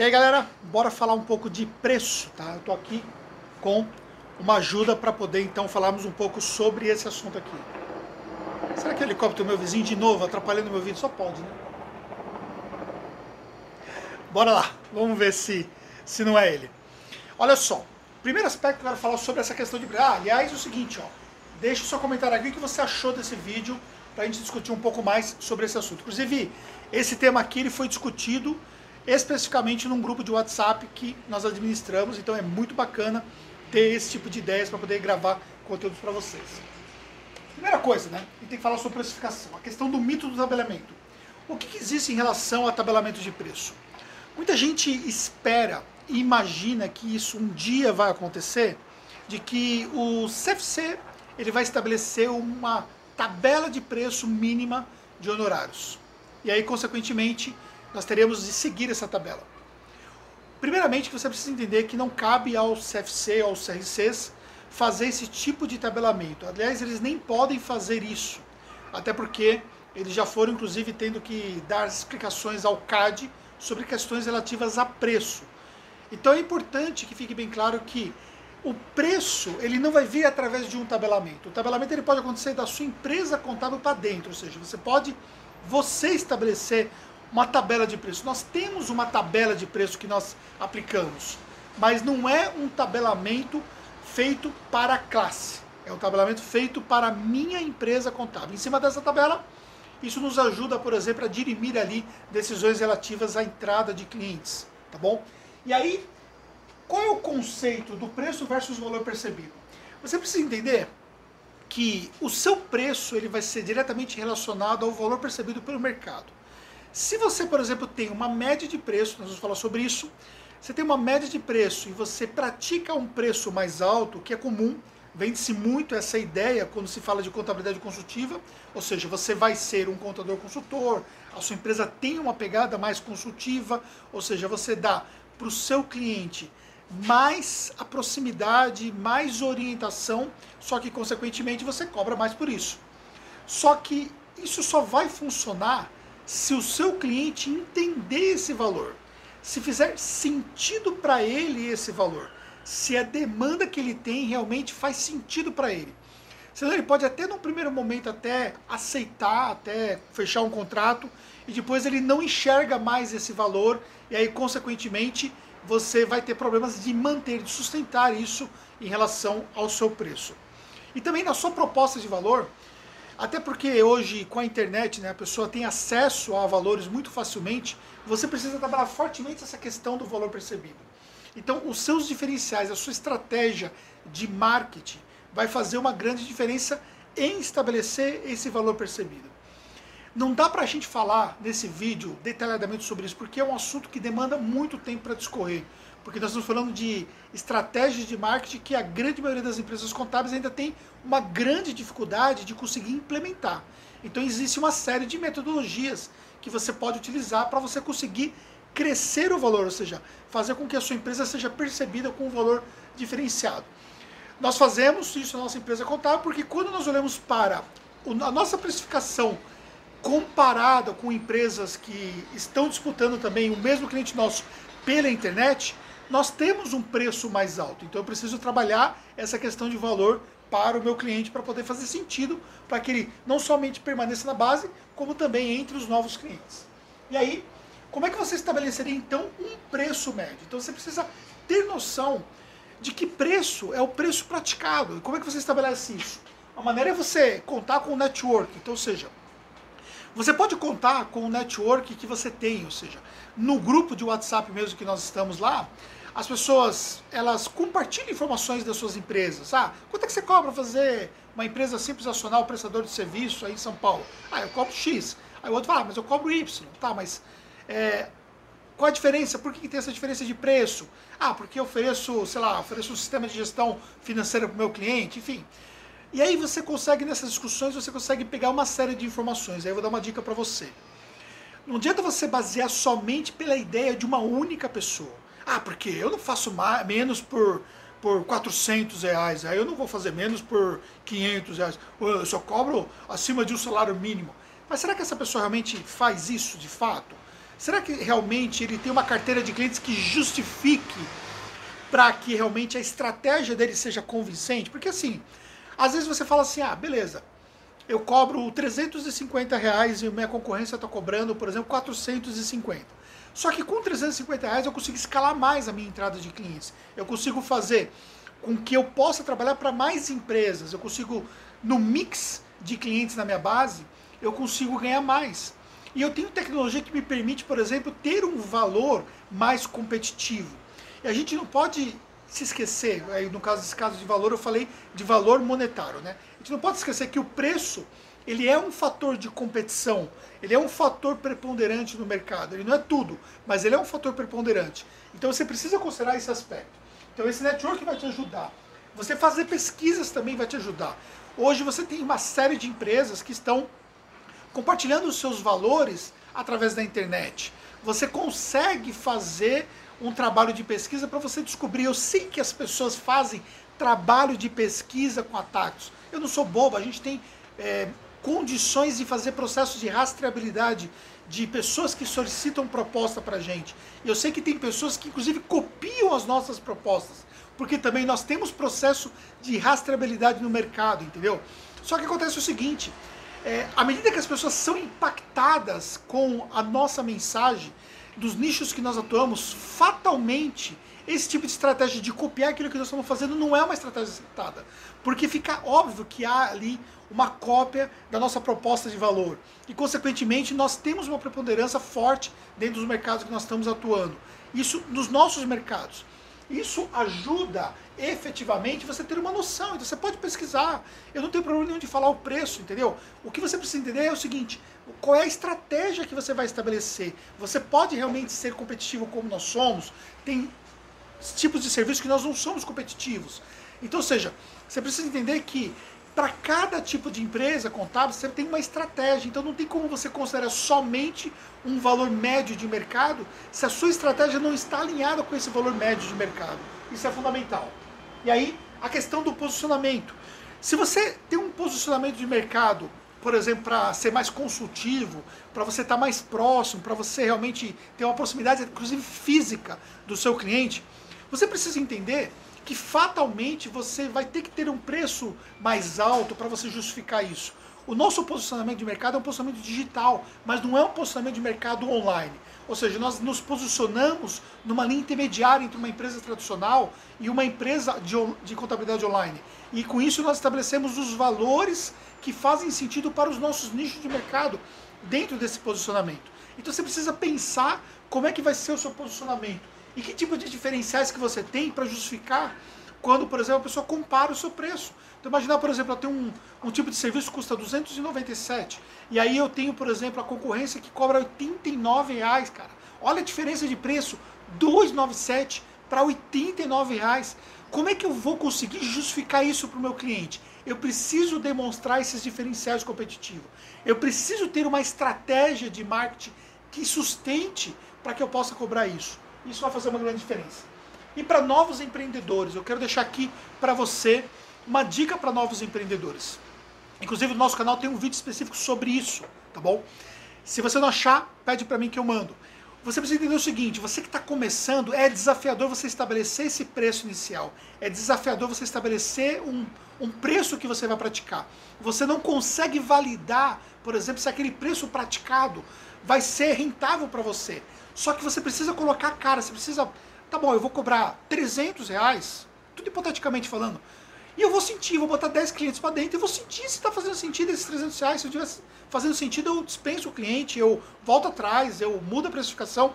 E aí galera, bora falar um pouco de preço, tá? Eu tô aqui com uma ajuda para poder então falarmos um pouco sobre esse assunto aqui. Será que o helicóptero meu vizinho de novo atrapalhando meu vídeo? Só pode, né? Bora lá, vamos ver se, se não é ele. Olha só, primeiro aspecto que eu quero falar sobre essa questão de... Ah, aliás, é o seguinte, ó. Deixa o seu comentário aqui o que você achou desse vídeo para a gente discutir um pouco mais sobre esse assunto. Inclusive, esse tema aqui ele foi discutido especificamente num grupo de WhatsApp que nós administramos, então é muito bacana ter esse tipo de ideias para poder gravar conteúdos para vocês. Primeira coisa, né? A gente tem que falar sobre precificação, a questão do mito do tabelamento. O que, que existe em relação a tabelamento de preço? Muita gente espera e imagina que isso um dia vai acontecer, de que o CFC ele vai estabelecer uma tabela de preço mínima de honorários. E aí, consequentemente, nós teremos de seguir essa tabela. Primeiramente, você precisa entender que não cabe ao CFC, aos CRCs, fazer esse tipo de tabelamento. Aliás, eles nem podem fazer isso, até porque eles já foram, inclusive, tendo que dar explicações ao CAD sobre questões relativas a preço. Então é importante que fique bem claro que o preço ele não vai vir através de um tabelamento. O tabelamento ele pode acontecer da sua empresa contábil para dentro, ou seja, você pode você estabelecer uma tabela de preço. Nós temos uma tabela de preço que nós aplicamos, mas não é um tabelamento feito para a classe. É um tabelamento feito para a minha empresa contábil. Em cima dessa tabela, isso nos ajuda, por exemplo, a dirimir ali decisões relativas à entrada de clientes, tá bom? E aí, qual é o conceito do preço versus valor percebido? Você precisa entender que o seu preço ele vai ser diretamente relacionado ao valor percebido pelo mercado. Se você, por exemplo, tem uma média de preço, nós vamos falar sobre isso, você tem uma média de preço e você pratica um preço mais alto, que é comum, vende-se muito essa ideia quando se fala de contabilidade consultiva, ou seja, você vai ser um contador consultor, a sua empresa tem uma pegada mais consultiva, ou seja, você dá para o seu cliente mais a proximidade, mais orientação, só que consequentemente você cobra mais por isso. Só que isso só vai funcionar se o seu cliente entender esse valor, se fizer sentido para ele esse valor, se a demanda que ele tem realmente faz sentido para ele. Senão ele pode até no primeiro momento até aceitar, até fechar um contrato e depois ele não enxerga mais esse valor e aí consequentemente você vai ter problemas de manter, de sustentar isso em relação ao seu preço. E também na sua proposta de valor, até porque hoje, com a internet, né, a pessoa tem acesso a valores muito facilmente, você precisa trabalhar fortemente essa questão do valor percebido. Então, os seus diferenciais, a sua estratégia de marketing vai fazer uma grande diferença em estabelecer esse valor percebido. Não dá para a gente falar nesse vídeo detalhadamente sobre isso, porque é um assunto que demanda muito tempo para discorrer porque nós estamos falando de estratégias de marketing que a grande maioria das empresas contábeis ainda tem uma grande dificuldade de conseguir implementar. Então existe uma série de metodologias que você pode utilizar para você conseguir crescer o valor, ou seja, fazer com que a sua empresa seja percebida com um valor diferenciado. Nós fazemos isso na nossa empresa contábil porque quando nós olhamos para a nossa precificação comparada com empresas que estão disputando também o mesmo cliente nosso pela internet, nós temos um preço mais alto. Então eu preciso trabalhar essa questão de valor para o meu cliente para poder fazer sentido para que ele não somente permaneça na base, como também entre os novos clientes. E aí, como é que você estabeleceria então um preço médio? Então você precisa ter noção de que preço é o preço praticado. E como é que você estabelece isso? A maneira é você contar com o network, então, ou seja, você pode contar com o network que você tem, ou seja, no grupo de WhatsApp mesmo que nós estamos lá, as pessoas elas compartilham informações das suas empresas. Ah, quanto é que você cobra fazer uma empresa simples nacional, prestador de serviço aí em São Paulo? Ah, eu cobro X. Aí o outro fala, ah, mas eu cobro Y. Tá, mas é, qual a diferença? Por que tem essa diferença de preço? Ah, porque eu ofereço, sei lá, ofereço um sistema de gestão financeira para o meu cliente, enfim. E aí você consegue, nessas discussões, você consegue pegar uma série de informações. Aí eu vou dar uma dica para você. Não adianta você basear somente pela ideia de uma única pessoa. Ah, porque eu não faço mais, menos por, por 400 reais, aí eu não vou fazer menos por 500 reais, eu só cobro acima de um salário mínimo. Mas será que essa pessoa realmente faz isso de fato? Será que realmente ele tem uma carteira de clientes que justifique para que realmente a estratégia dele seja convincente? Porque assim, às vezes você fala assim, ah, beleza, eu cobro 350 reais e minha concorrência está cobrando, por exemplo, 450. Só que com 350 reais eu consigo escalar mais a minha entrada de clientes. Eu consigo fazer com que eu possa trabalhar para mais empresas. Eu consigo, no mix de clientes na minha base, eu consigo ganhar mais. E eu tenho tecnologia que me permite, por exemplo, ter um valor mais competitivo. E a gente não pode se esquecer, aí no caso desse caso de valor, eu falei de valor monetário, né? A gente não pode esquecer que o preço, ele é um fator de competição, ele é um fator preponderante no mercado. Ele não é tudo, mas ele é um fator preponderante. Então você precisa considerar esse aspecto. Então esse network vai te ajudar. Você fazer pesquisas também vai te ajudar. Hoje você tem uma série de empresas que estão compartilhando os seus valores através da internet. Você consegue fazer um trabalho de pesquisa para você descobrir. Eu sei que as pessoas fazem trabalho de pesquisa com ataques. Eu não sou bobo, a gente tem é, condições de fazer processos de rastreabilidade de pessoas que solicitam proposta para gente. Eu sei que tem pessoas que inclusive copiam as nossas propostas, porque também nós temos processo de rastreabilidade no mercado, entendeu? Só que acontece o seguinte, é, à medida que as pessoas são impactadas com a nossa mensagem, dos nichos que nós atuamos, fatalmente esse tipo de estratégia de copiar aquilo que nós estamos fazendo não é uma estratégia acertada. Porque fica óbvio que há ali uma cópia da nossa proposta de valor. E, consequentemente, nós temos uma preponderância forte dentro dos mercados que nós estamos atuando. Isso nos nossos mercados. Isso ajuda efetivamente você ter uma noção. Então você pode pesquisar. Eu não tenho problema nenhum de falar o preço, entendeu? O que você precisa entender é o seguinte: qual é a estratégia que você vai estabelecer? Você pode realmente ser competitivo como nós somos? Tem tipos de serviço que nós não somos competitivos. Então, ou seja, você precisa entender que para cada tipo de empresa contábil, você tem uma estratégia. Então não tem como você considerar somente um valor médio de mercado se a sua estratégia não está alinhada com esse valor médio de mercado. Isso é fundamental. E aí, a questão do posicionamento. Se você tem um posicionamento de mercado, por exemplo, para ser mais consultivo, para você estar tá mais próximo, para você realmente ter uma proximidade, inclusive física, do seu cliente, você precisa entender que fatalmente você vai ter que ter um preço mais alto para você justificar isso. O nosso posicionamento de mercado é um posicionamento digital, mas não é um posicionamento de mercado online. Ou seja, nós nos posicionamos numa linha intermediária entre uma empresa tradicional e uma empresa de, de contabilidade online. E com isso nós estabelecemos os valores que fazem sentido para os nossos nichos de mercado dentro desse posicionamento. Então você precisa pensar como é que vai ser o seu posicionamento e que tipo de diferenciais que você tem para justificar quando, por exemplo, a pessoa compara o seu preço. Então, imaginar, por exemplo, eu tenho um, um tipo de serviço que custa 297 e aí eu tenho, por exemplo, a concorrência que cobra 89 reais, cara. Olha a diferença de preço, 297 para 89 reais. Como é que eu vou conseguir justificar isso para o meu cliente? Eu preciso demonstrar esses diferenciais competitivos. Eu preciso ter uma estratégia de marketing que sustente para que eu possa cobrar isso. Isso vai fazer uma grande diferença. E para novos empreendedores, eu quero deixar aqui para você uma dica para novos empreendedores. Inclusive, no nosso canal tem um vídeo específico sobre isso, tá bom? Se você não achar, pede para mim que eu mando. Você precisa entender o seguinte: você que está começando, é desafiador você estabelecer esse preço inicial. É desafiador você estabelecer um, um preço que você vai praticar. Você não consegue validar, por exemplo, se aquele preço praticado vai ser rentável para você. Só que você precisa colocar a cara, você precisa. Tá bom, eu vou cobrar 300 reais, tudo hipoteticamente falando. E eu vou sentir, vou botar 10 clientes para dentro, eu vou sentir se está fazendo sentido esses 300 reais. Se eu tivesse fazendo sentido, eu dispenso o cliente, eu volto atrás, eu mudo a precificação.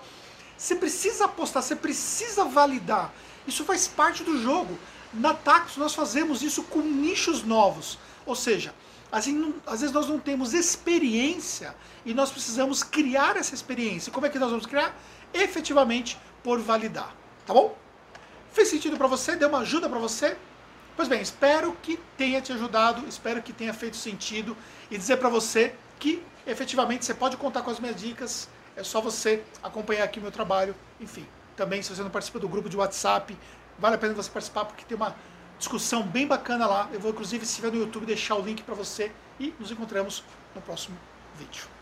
Você precisa apostar, você precisa validar. Isso faz parte do jogo. Na Tax nós fazemos isso com nichos novos. Ou seja, às vezes nós não temos experiência e nós precisamos criar essa experiência. Como é que nós vamos criar? Efetivamente por validar. Tá bom? Fez sentido para você? Deu uma ajuda para você? Pois bem, espero que tenha te ajudado, espero que tenha feito sentido e dizer para você que efetivamente você pode contar com as minhas dicas, é só você acompanhar aqui o meu trabalho. Enfim, também se você não participa do grupo de WhatsApp, vale a pena você participar porque tem uma discussão bem bacana lá. Eu vou inclusive, se estiver no YouTube, deixar o link para você e nos encontramos no próximo vídeo.